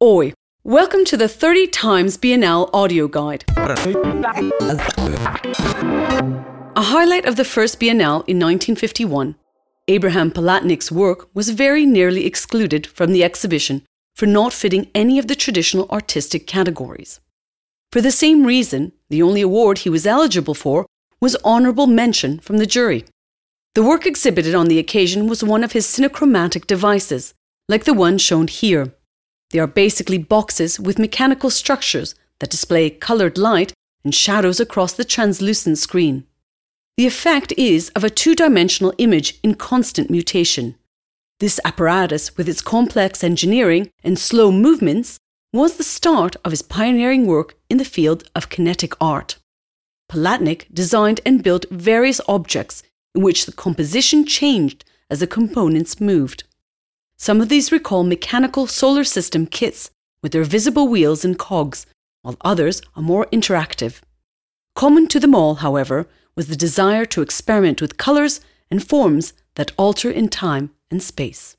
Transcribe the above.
Oi, welcome to the 30 times Biennale audio guide. A highlight of the first Biennale in 1951, Abraham Palatnik's work was very nearly excluded from the exhibition for not fitting any of the traditional artistic categories. For the same reason, the only award he was eligible for was honourable mention from the jury. The work exhibited on the occasion was one of his cinechromatic devices, like the one shown here. They are basically boxes with mechanical structures that display coloured light and shadows across the translucent screen. The effect is of a two dimensional image in constant mutation. This apparatus, with its complex engineering and slow movements, was the start of his pioneering work in the field of kinetic art. Palatnik designed and built various objects in which the composition changed as the components moved. Some of these recall mechanical solar system kits with their visible wheels and cogs, while others are more interactive. Common to them all, however, was the desire to experiment with colours and forms that alter in time and space.